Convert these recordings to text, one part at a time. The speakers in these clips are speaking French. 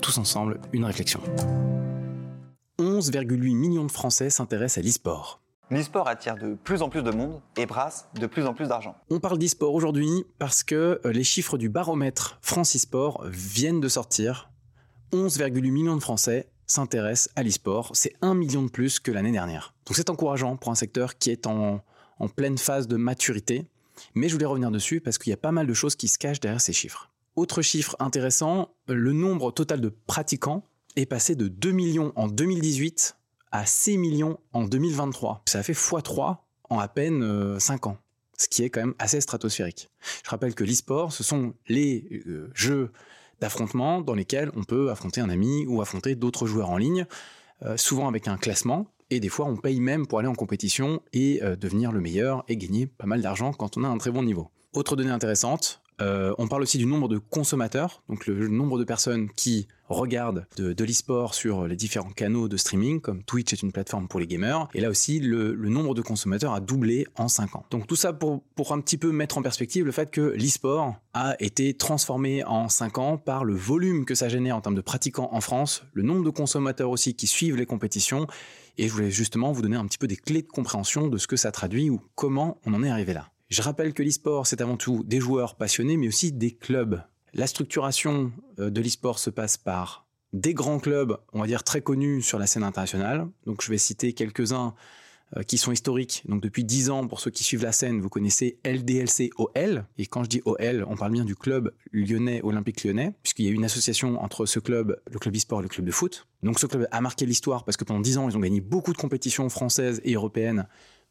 tous ensemble une réflexion. 11,8 millions de Français s'intéressent à l'e-sport. L'e-sport attire de plus en plus de monde et brasse de plus en plus d'argent. On parle d'e-sport aujourd'hui parce que euh, les chiffres du baromètre France e-sport viennent de sortir. 11,8 millions de Français s'intéressent à l'e-sport. C'est 1 million de plus que l'année dernière. Donc c'est encourageant pour un secteur qui est en, en pleine phase de maturité. Mais je voulais revenir dessus parce qu'il y a pas mal de choses qui se cachent derrière ces chiffres. Autre chiffre intéressant, le nombre total de pratiquants est passé de 2 millions en 2018 à 6 millions en 2023. Ça fait x3 en à peine 5 euh, ans, ce qui est quand même assez stratosphérique. Je rappelle que l'e-sport, ce sont les euh, jeux d'affrontement dans lesquels on peut affronter un ami ou affronter d'autres joueurs en ligne, euh, souvent avec un classement, et des fois on paye même pour aller en compétition et devenir le meilleur et gagner pas mal d'argent quand on a un très bon niveau. Autre donnée intéressante, euh, on parle aussi du nombre de consommateurs, donc le, nombre de personnes qui regardent de, de l'e-sport sur les différents canaux de streaming, comme Twitch est une plateforme pour les gamers. Et là aussi, le, nombre de consommateurs a doublé en 5 ans. Donc tout ça pour, pour un petit peu mettre en perspective le fait que l'e-sport a été transformé en 5 ans par le volume que ça génère en termes de pratiquants en France, le nombre de consommateurs aussi qui suivent les compétitions. Et je voulais justement vous donner un petit peu des clés de compréhension de ce que ça traduit ou comment on en est arrivé là. Je rappelle que l'e-sport, c'est avant tout des joueurs passionnés, mais aussi des clubs. La structuration euh, de l'e-sport se passe par des grands clubs, on va dire très connus sur la scène internationale. Donc je vais citer quelques-uns euh, qui sont historiques. Donc depuis 10 ans, pour ceux qui suivent la scène, vous connaissez LDLC OL. Et quand je dis OL, on parle bien du club lyonnais Olympique lyonnais, puisqu'il y a une association entre ce club, le club e-sport et le club de foot. Donc ce club a marqué l'histoire parce que pendant 10 ans, ils ont gagné beaucoup de compétitions françaises et européennes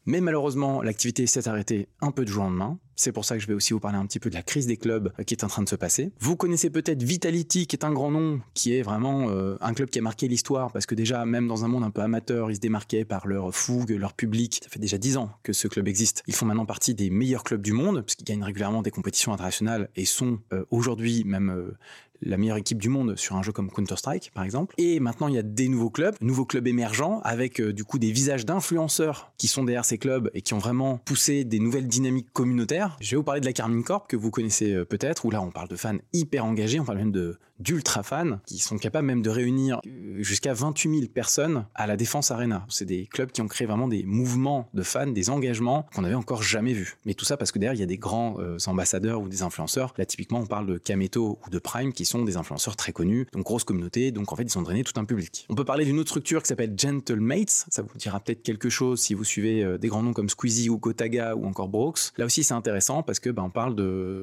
mais malheureusement, l'activité s'est arrêtée un peu de jour en lendemain. C'est pour ça que je vais aussi vous parler un petit peu de la crise des clubs qui est en train de se passer. Vous connaissez peut-être Vitality, qui est un grand nom, qui est vraiment euh, un club qui a marqué l'histoire, parce que déjà, même dans un monde un peu amateur, ils se démarquaient par leur fougue, leur public. Ça fait déjà dix ans que ce club existe. Ils font maintenant partie des meilleurs clubs du monde, puisqu'ils gagnent régulièrement des compétitions internationales et sont euh, aujourd'hui même euh, la meilleure équipe du monde sur un jeu comme Counter-Strike, par exemple. Et maintenant, il y a des nouveaux clubs, nouveaux clubs émergents, avec euh, du coup des visages d'influenceurs qui sont derrière ces clubs et qui ont vraiment poussé des nouvelles dynamiques communautaires. Je vais vous parler de la Carmine Corp, que vous connaissez euh, peut-être, où là, on parle de fans hyper engagés, on parle même de d'ultra fans, qui sont capables même de réunir euh, jusqu'à 28 000 personnes à la Défense Arena. C'est des clubs qui ont créé vraiment des mouvements de fans, des engagements qu'on n'avait encore jamais vus. Mais tout ça parce que derrière, il y a des grands ambassadeurs ou des influenceurs. Là, typiquement, on parle de Kameto ou de Prime, qui sont des influenceurs très connus, donc grosse communauté, donc en fait ils ont drainé tout un public. On peut parler d'une autre structure qui s'appelle Gentlemates, ça vous dira peut-être quelque chose si vous suivez euh, des grands noms comme Squeezie ou Gotaga ou encore Brooks. Là aussi c'est intéressant parce que ben, on parle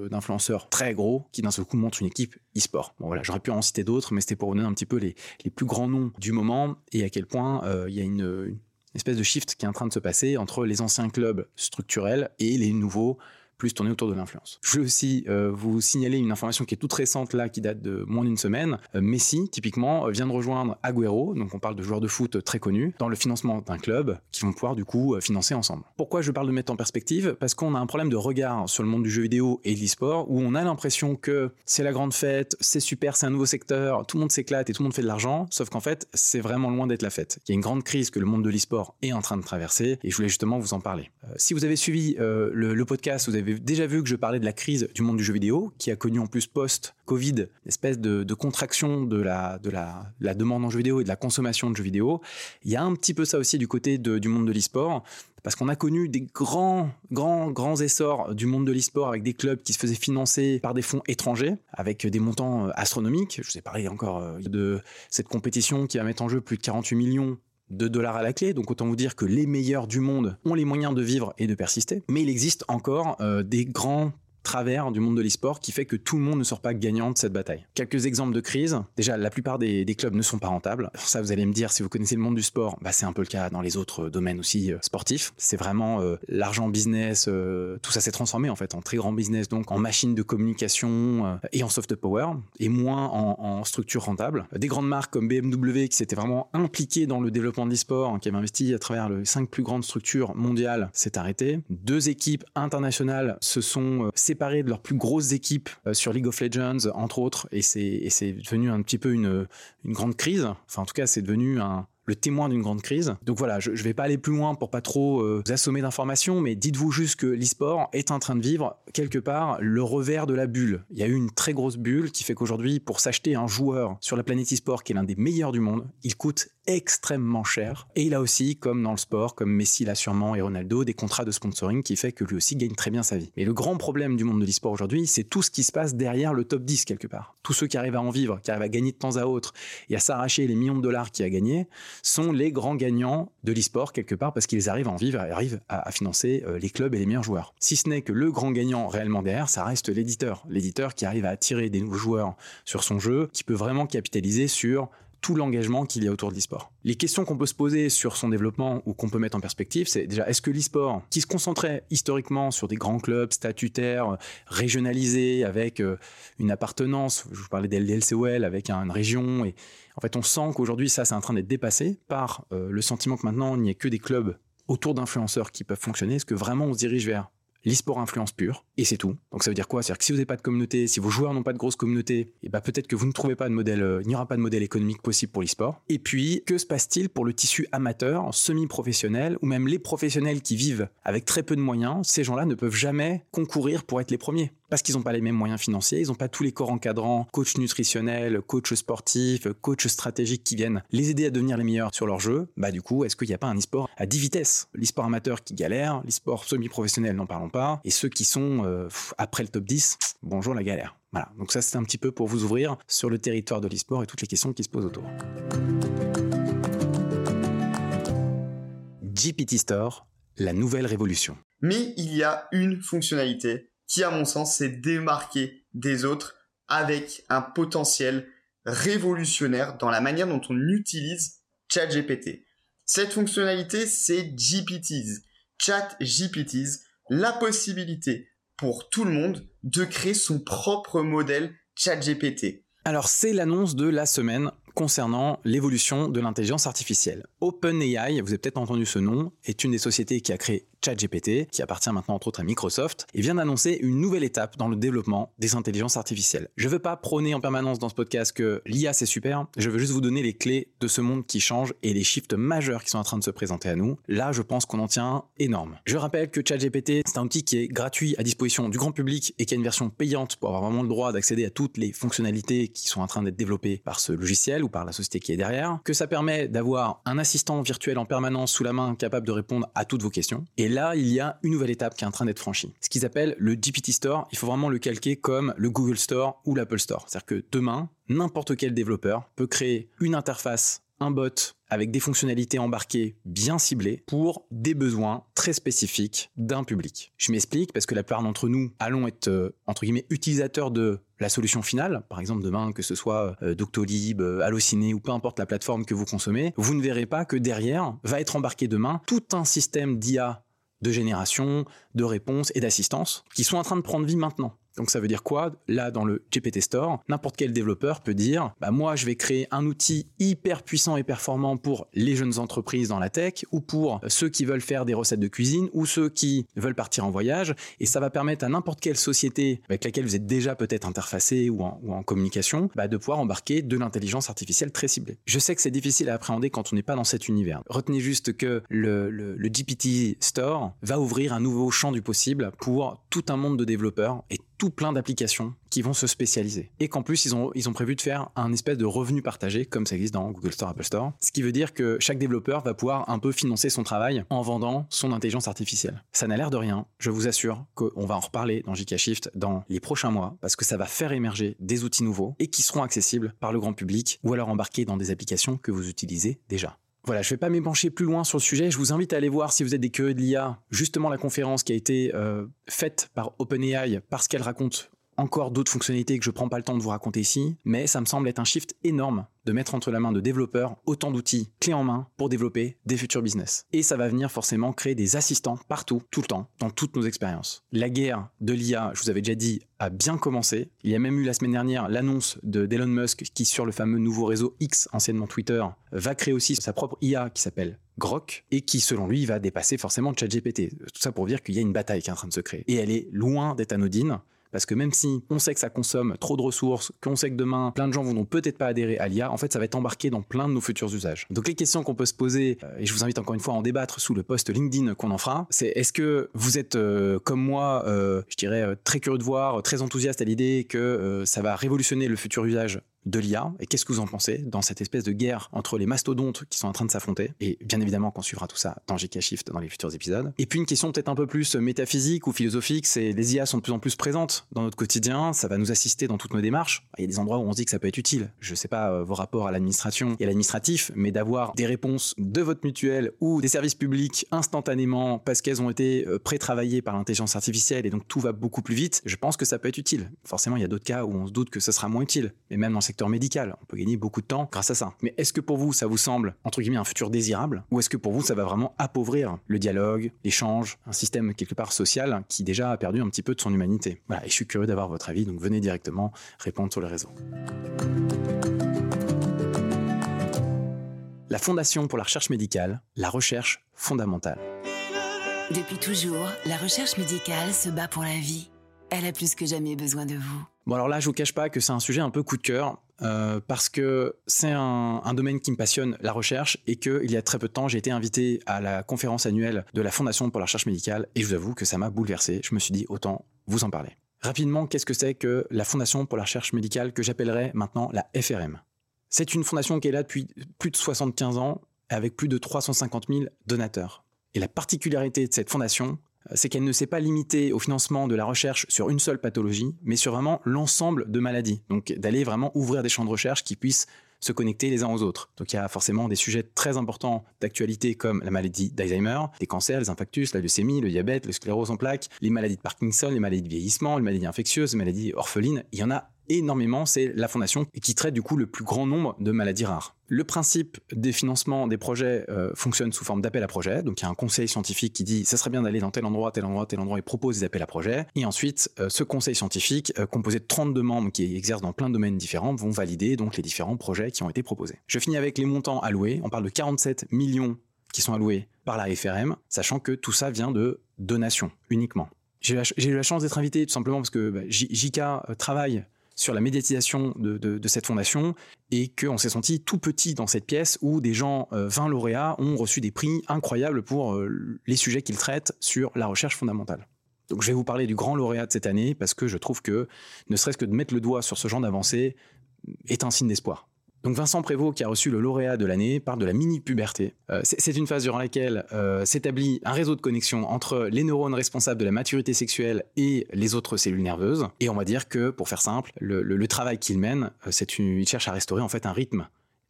d'influenceurs très gros qui d'un seul coup montrent une équipe e-sport. Bon voilà, j'aurais pu en citer d'autres, mais c'était pour vous donner un petit peu les, plus grands noms du moment et à quel point euh, il y a une espèce de shift qui est en train de se passer entre les anciens clubs structurels et les nouveaux plus tourner autour de l'influence. Je vais aussi euh, vous signaler une information qui est toute récente là, qui date de moins d'une semaine. Euh, Messi, typiquement, euh, vient de rejoindre Agüero, donc on parle de joueurs de foot très connus, dans le financement d'un club qui vont pouvoir du coup financer ensemble. Pourquoi je parle de mettre en perspective? Parce qu'on a un problème de regard sur le monde du jeu vidéo et de l'e-sport où on a l'impression que c'est la grande fête, c'est super, c'est un nouveau secteur, tout le monde s'éclate et tout le monde fait de l'argent, sauf qu'en fait, c'est vraiment loin d'être la fête. Il y a une grande crise que le monde de l'e-sport est en train de traverser et je voulais justement vous en parler. si vous avez suivi le, le podcast, vous avez déjà vu que je parlais de la crise du monde du jeu vidéo, qui a connu en plus post-Covid une espèce de, contraction de la, de demande en jeu vidéo et de la consommation de jeux vidéo. Il y a un petit peu ça aussi du côté du monde de l'e-sport, parce qu'on a connu des grands, grands, grands essors du monde de l'e-sport avec des clubs qui se faisaient financer par des fonds étrangers, avec des montants euh, astronomiques. Je vous ai parlé encore euh, de cette compétition qui va mettre en jeu plus de 48 millions de dollars à la clé, donc autant vous dire que les meilleurs du monde ont les moyens de vivre et de persister. Mais il existe encore euh, des grands travers du monde de l'e-sport qui fait que tout le monde ne sort pas gagnant de cette bataille. Quelques exemples de crise. Déjà, la plupart des, clubs ne sont pas rentables. Ça, vous allez me dire, si vous connaissez le monde du sport, bah, c'est un peu le cas dans les autres domaines aussi euh, sportifs. C'est vraiment euh, l'argent business, euh, tout ça s'est transformé en fait en très grand business, donc en machine de communication et en soft power, et moins en, en, structure rentable. Des grandes marques comme BMW qui s'étaient vraiment impliquées dans le développement de l'e-sport, hein, qui avaient investi à travers les cinq plus grandes structures mondiales, s'est arrêté. Deux équipes internationales se sont séparées de leurs plus grosses équipes sur League of Legends, entre autres, et c'est devenu un petit peu une, une grande crise. Enfin, en tout cas, c'est devenu un, le témoin d'une grande crise. Donc voilà, je ne vais pas aller plus loin pour pas trop euh, vous assommer d'informations, mais dites-vous juste que l'e-sport est en train de vivre quelque part le revers de la bulle. Il y a eu une très grosse bulle qui fait qu'aujourd'hui, pour s'acheter un joueur sur la planète e-sport qui est l'un des meilleurs du monde, il coûte extrêmement cher. Et il a aussi, comme dans le sport, comme Messi l'a sûrement et Ronaldo, des contrats de sponsoring qui fait que lui aussi gagne très bien sa vie. Mais le grand problème du monde de l'e-sport aujourd'hui, c'est tout ce qui se passe derrière le top 10 quelque part. Tous ceux qui arrivent à en vivre, qui arrivent à gagner de temps à autre et à s'arracher les millions de dollars qu'il a gagnés, sont les grands gagnants de l'e-sport quelque part parce qu'ils arrivent à en vivre arrivent à, financer euh, les clubs et les meilleurs joueurs. Si ce n'est que le grand gagnant réellement derrière, ça reste l'éditeur. L'éditeur qui arrive à attirer des nouveaux joueurs sur son jeu, qui peut vraiment capitaliser sur tout l'engagement qu'il y a autour de l'e-sport. Les questions qu'on peut se poser sur son développement ou qu'on peut mettre en perspective, c'est déjà est-ce que l'e-sport, qui se concentrait historiquement sur des grands clubs statutaires, régionalisés, avec euh, une appartenance, je vous parlais d'LDLCOL, avec une région, et en fait on sent qu'aujourd'hui ça c'est en train d'être dépassé par euh, le sentiment que maintenant il n'y a que des clubs autour d'influenceurs qui peuvent fonctionner. Est-ce que vraiment on se dirige vers l'e-sport influence pure, et c'est tout. Donc ça veut dire quoi? C'est-à-dire que si vous n'avez pas de communauté, si vos joueurs n'ont pas de grosse communauté, et eh bah ben, peut-être que vous ne trouvez pas de modèle, euh, il n'y aura pas de modèle économique possible pour l'e-sport. Et puis, que se passe-t-il pour le tissu amateur, semi-professionnel, ou même les professionnels qui vivent avec très peu de moyens? Ces gens-là ne peuvent jamais concourir pour être les premiers parce qu'ils n'ont pas les mêmes moyens financiers, ils n'ont pas tous les corps encadrants, coach nutritionnel, coach sportif, coach stratégique qui viennent les aider à devenir les meilleurs sur leur jeu. Bah du coup, est-ce qu'il n'y a pas un e-sport à 10 vitesses L'e-sport amateur qui galère, l'e-sport semi-professionnel n'en parlons pas, et ceux qui sont euh, après le top 10, bonjour la galère. Voilà, donc ça c'est un petit peu pour vous ouvrir sur le territoire de l'e-sport et toutes les questions qui se posent autour. GPT Store, la nouvelle révolution. Mais il y a une fonctionnalité qui, à mon sens, s'est démarqué des autres avec un potentiel révolutionnaire dans la manière dont on utilise ChatGPT. Cette fonctionnalité, c'est GPTs, ChatGPTs, la possibilité pour tout le monde de créer son propre modèle ChatGPT. Alors c'est l'annonce de la semaine concernant l'évolution de l'intelligence artificielle. OpenAI, vous avez peut-être entendu ce nom, est une des sociétés qui a créé ChatGPT, qui appartient maintenant entre autres à Microsoft, et vient d'annoncer une nouvelle étape dans le développement des intelligences artificielles. Je ne veux pas prôner en permanence dans ce podcast que l'IA c'est super, je veux juste vous donner les clés de ce monde qui change et les shifts majeurs qui sont en train de se présenter à nous. Là, je pense qu'on en tient énorme. Je rappelle que ChatGPT, c'est un outil qui est gratuit à disposition du grand public et qui a une version payante pour avoir vraiment le droit d'accéder à toutes les fonctionnalités qui sont en train d'être développées par ce logiciel ou par la société qui est derrière, que ça permet d'avoir un assistant virtuel en permanence sous la main capable de répondre à toutes vos questions. Et et là, il y a une nouvelle étape qui est en train d'être franchie. Ce qu'ils appellent le GPT Store, il faut vraiment le calquer comme le Google Store ou l'Apple Store. C'est-à-dire que demain, n'importe quel développeur peut créer une interface un bot avec des fonctionnalités embarquées bien ciblées pour des besoins très spécifiques d'un public. Je m'explique parce que la plupart d'entre nous allons être euh, entre guillemets utilisateurs de la solution finale, par exemple demain que ce soit euh, Doctolib, euh, Allociné ou peu importe la plateforme que vous consommez, vous ne verrez pas que derrière va être embarqué demain tout un système d'IA de génération, de réponse et d'assistance qui sont en train de prendre vie maintenant. Donc ça veut dire quoi? Là, dans le GPT Store, n'importe quel développeur peut dire, bah moi, je vais créer un outil hyper puissant et performant pour les jeunes entreprises dans la tech ou pour ceux qui veulent faire des recettes de cuisine ou ceux qui veulent partir en voyage. Et ça va permettre à n'importe quelle société avec laquelle vous êtes déjà peut-être interfacé ou en, communication, bah de pouvoir embarquer de l'intelligence artificielle très ciblée. Je sais que c'est difficile à appréhender quand on n'est pas dans cet univers. Retenez juste que le, le, le GPT Store va ouvrir un nouveau champ du possible pour tout un monde de développeurs et tout plein d'applications qui vont se spécialiser. Et qu'en plus, ils ont, ils ont prévu de faire un espèce de revenu partagé, comme ça existe dans Google Store, Apple Store. Ce qui veut dire que chaque développeur va pouvoir un peu financer son travail en vendant son intelligence artificielle. Ça n'a l'air de rien. Je vous assure qu'on va en reparler dans JK Shift dans les prochains mois, parce que ça va faire émerger des outils nouveaux et qui seront accessibles par le grand public ou alors embarqués dans des applications que vous utilisez déjà. Voilà, je ne vais pas m'épancher plus loin sur le sujet. Je vous invite à aller voir si vous êtes des curieux de l'IA, justement la conférence qui a été euh, faite par OpenAI parce qu'elle raconte encore d'autres fonctionnalités que je prends pas le temps de vous raconter ici, mais ça me semble être un shift énorme de mettre entre la main de développeurs autant d'outils clés en main pour développer des futurs business. Et ça va venir forcément créer des assistants partout, tout le temps, dans toutes nos expériences. La guerre de l'IA, je vous avais déjà dit, a bien commencé. Il y a même eu la semaine dernière l'annonce d'Elon Musk qui, sur le fameux nouveau réseau X, anciennement Twitter, va créer aussi sa propre IA qui s'appelle Grok et qui, selon lui, va dépasser forcément ChatGPT. Tout ça pour dire qu'il y a une bataille qui est en train de se créer. Et elle est loin d'être anodine. Parce que même si on sait que ça consomme trop de ressources, qu'on sait que demain, plein de gens vont peut-être pas adhérer à l'IA, en fait, ça va être embarqué dans plein de nos futurs usages. Donc les questions qu'on peut se poser, euh, et je vous invite encore une fois à en débattre sous le post LinkedIn qu'on en fera, c'est est-ce que vous êtes euh, comme moi, euh, je dirais, très curieux de voir, très enthousiaste à l'idée que ça va révolutionner le futur usage de l'IA et qu'est-ce que vous en pensez dans cette espèce de guerre entre les mastodontes qui sont en train de s'affronter et bien évidemment qu'on suivra tout ça dans GK Shift dans les futurs épisodes. Et puis une question peut-être un peu plus métaphysique ou philosophique, c'est les IA sont de plus en plus présentes dans notre quotidien, ça va nous assister dans toutes nos démarches. Il y a des endroits où on se dit que ça peut être utile. Je sais pas euh, vos rapports à l'administration et à l'administratif, mais d'avoir des réponses de votre mutuelle ou des services publics instantanément parce qu'elles ont été euh, pré-travaillées par l'intelligence artificielle et donc tout va beaucoup plus vite, je pense que ça peut être utile. Forcément, il y a d'autres cas où on se doute que ce sera moins utile, mais même dans secteur médical. On peut gagner beaucoup de temps grâce à ça. Mais est-ce que pour vous, ça vous semble, entre guillemets, un futur désirable? Ou est-ce que pour vous, ça va vraiment appauvrir le dialogue, l'échange, un système quelque part social qui déjà a perdu un petit peu de son humanité? Voilà, et je suis curieux d'avoir votre avis, donc venez directement répondre sur le réseau. La Fondation pour la recherche médicale, la recherche fondamentale. Depuis toujours, la recherche médicale se bat pour la vie. Elle a plus que jamais besoin de vous. Bon alors là, je vous cache pas que c'est un sujet un peu coup de cœur. Euh, parce que c'est un, domaine qui me passionne, la recherche, et qu'il y a très peu de temps, j'ai été invité à la conférence annuelle de la Fondation pour la recherche médicale, et je vous avoue que ça m'a bouleversé. Je me suis dit, autant vous en parler. Rapidement, qu'est-ce que c'est que la Fondation pour la recherche médicale, que j'appellerais maintenant la FRM C'est une fondation qui est là depuis plus de 75 ans, avec plus de 350 000 donateurs. Et la particularité de cette fondation, c'est qu'elle ne s'est pas limitée au financement de la recherche sur une seule pathologie, mais sur vraiment l'ensemble de maladies. Donc d'aller vraiment ouvrir des champs de recherche qui puissent se connecter les uns aux autres. Donc il y a forcément des sujets très importants d'actualité comme la maladie d'Alzheimer, les cancers, les infarctus, la leucémie, le diabète, le sclérose en plaques, les maladies de Parkinson, les maladies de vieillissement, les maladies infectieuses, les maladies orphelines. Il y en a énormément, c'est la fondation qui traite du coup le plus grand nombre de maladies rares. Le principe des financements des projets euh, fonctionne sous forme d'appel à projet. Donc il y a un conseil scientifique qui dit ça serait bien d'aller dans tel endroit, tel endroit, tel endroit et propose des appels à projets. Et ensuite, euh, ce conseil scientifique, euh, composé de 32 membres qui exercent dans plein de domaines différents, vont valider donc les différents projets qui ont été proposés. Je finis avec les montants alloués. On parle de 47 millions qui sont alloués par la FRM, sachant que tout ça vient de donations uniquement. J'ai eu la chance d'être invité tout simplement parce que bah, JK travaille sur la médiatisation de, cette fondation et qu'on s'est senti tout petit dans cette pièce où des gens, 20 euh, lauréats, ont reçu des prix incroyables pour euh, les sujets qu'ils traitent sur la recherche fondamentale. Donc je vais vous parler du grand lauréat de cette année parce que je trouve que ne serait-ce que de mettre le doigt sur ce genre d'avancée est un signe d'espoir. Donc Vincent Prévost, qui a reçu le lauréat de l'année, parle de la mini-puberté. Euh, c'est une phase durant laquelle euh, s'établit un réseau de connexion entre les neurones responsables de la maturité sexuelle et les autres cellules nerveuses. Et on va dire que, pour faire simple, le, travail qu'il mène, euh, il cherche à restaurer en fait un rythme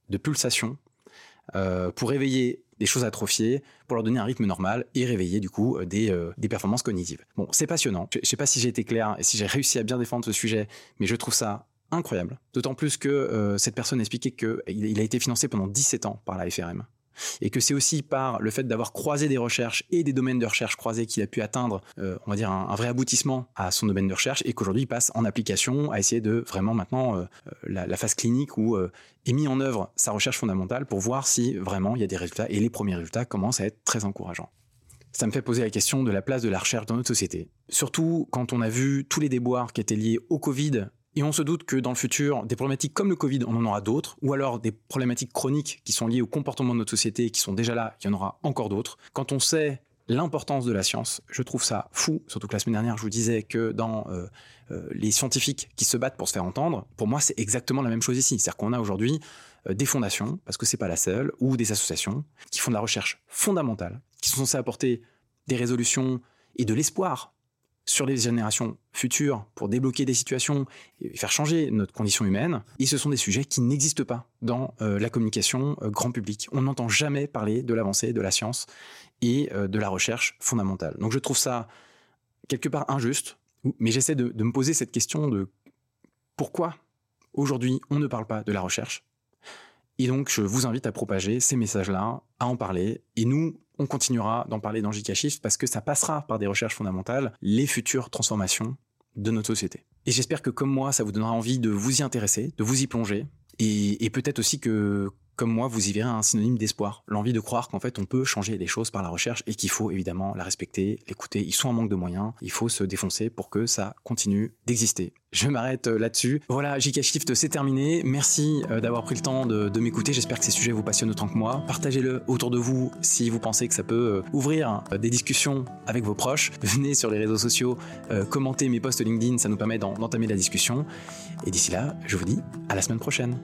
de pulsation pour réveiller des choses atrophiées, pour leur donner un rythme normal et réveiller du coup des, des performances cognitives. Bon, c'est passionnant. Je ne sais pas si j'ai été clair et si j'ai réussi à bien défendre ce sujet, mais je trouve ça incroyable. D'autant plus que euh, cette personne expliquait qu'il il a été financé pendant 17 ans par la FRM. Et que c'est aussi par le fait d'avoir croisé des recherches et des domaines de recherche croisés qu'il a pu atteindre, euh, on va dire, un, vrai aboutissement à son domaine de recherche et qu'aujourd'hui il passe en application à essayer de vraiment maintenant euh, la, phase clinique où est mis en œuvre sa recherche fondamentale pour voir si vraiment il y a des résultats et les premiers résultats commencent à être très encourageants. Ça me fait poser la question de la place de la recherche dans notre société. Surtout quand on a vu tous les déboires qui étaient liés au Covid et on se doute que dans le futur, des problématiques comme le Covid, on en aura d'autres, ou alors des problématiques chroniques qui sont liées au comportement de notre société qui sont déjà là, il y en aura encore d'autres. Quand on sait l'importance de la science, je trouve ça fou, surtout que la semaine dernière, je vous disais que dans euh, euh, les scientifiques qui se battent pour se faire entendre, pour moi, c'est exactement la même chose ici. C'est-à-dire qu'on a aujourd'hui euh, des fondations, parce que c'est pas la seule, ou des associations qui font de la recherche fondamentale, qui sont censées apporter des résolutions et de l'espoir sur les générations futures pour débloquer des situations et faire changer notre condition humaine. Et ce sont des sujets qui n'existent pas dans euh, la communication euh, grand public. On n'entend jamais parler de l'avancée de la science et euh, de la recherche fondamentale. Donc je trouve ça quelque part injuste, mais j'essaie de, de me poser cette question de pourquoi aujourd'hui on ne parle pas de la recherche. Et donc je vous invite à propager ces messages-là, à en parler. Et nous, on continuera d'en parler dans Shift parce que ça passera par des recherches fondamentales, les futures transformations de notre société. Et j'espère que comme moi, ça vous donnera envie de vous y intéresser, de vous y plonger, et, et peut-être aussi que comme moi, vous y verrez un synonyme d'espoir, l'envie de croire qu'en fait on peut changer les choses par la recherche et qu'il faut évidemment la respecter, l'écouter. Ils sont en manque de moyens, il faut se défoncer pour que ça continue d'exister. Je m'arrête euh, là-dessus. Voilà, JK Shift, c'est terminé. Merci euh, d'avoir pris le temps de, de m'écouter. J'espère que ces sujets vous passionnent autant que moi. Partagez-le autour de vous si vous pensez que ça peut euh, ouvrir des discussions avec vos proches. Venez sur les réseaux sociaux, commentez mes posts LinkedIn, ça nous permet d'entamer la discussion. Et d'ici là, je vous dis à la semaine prochaine.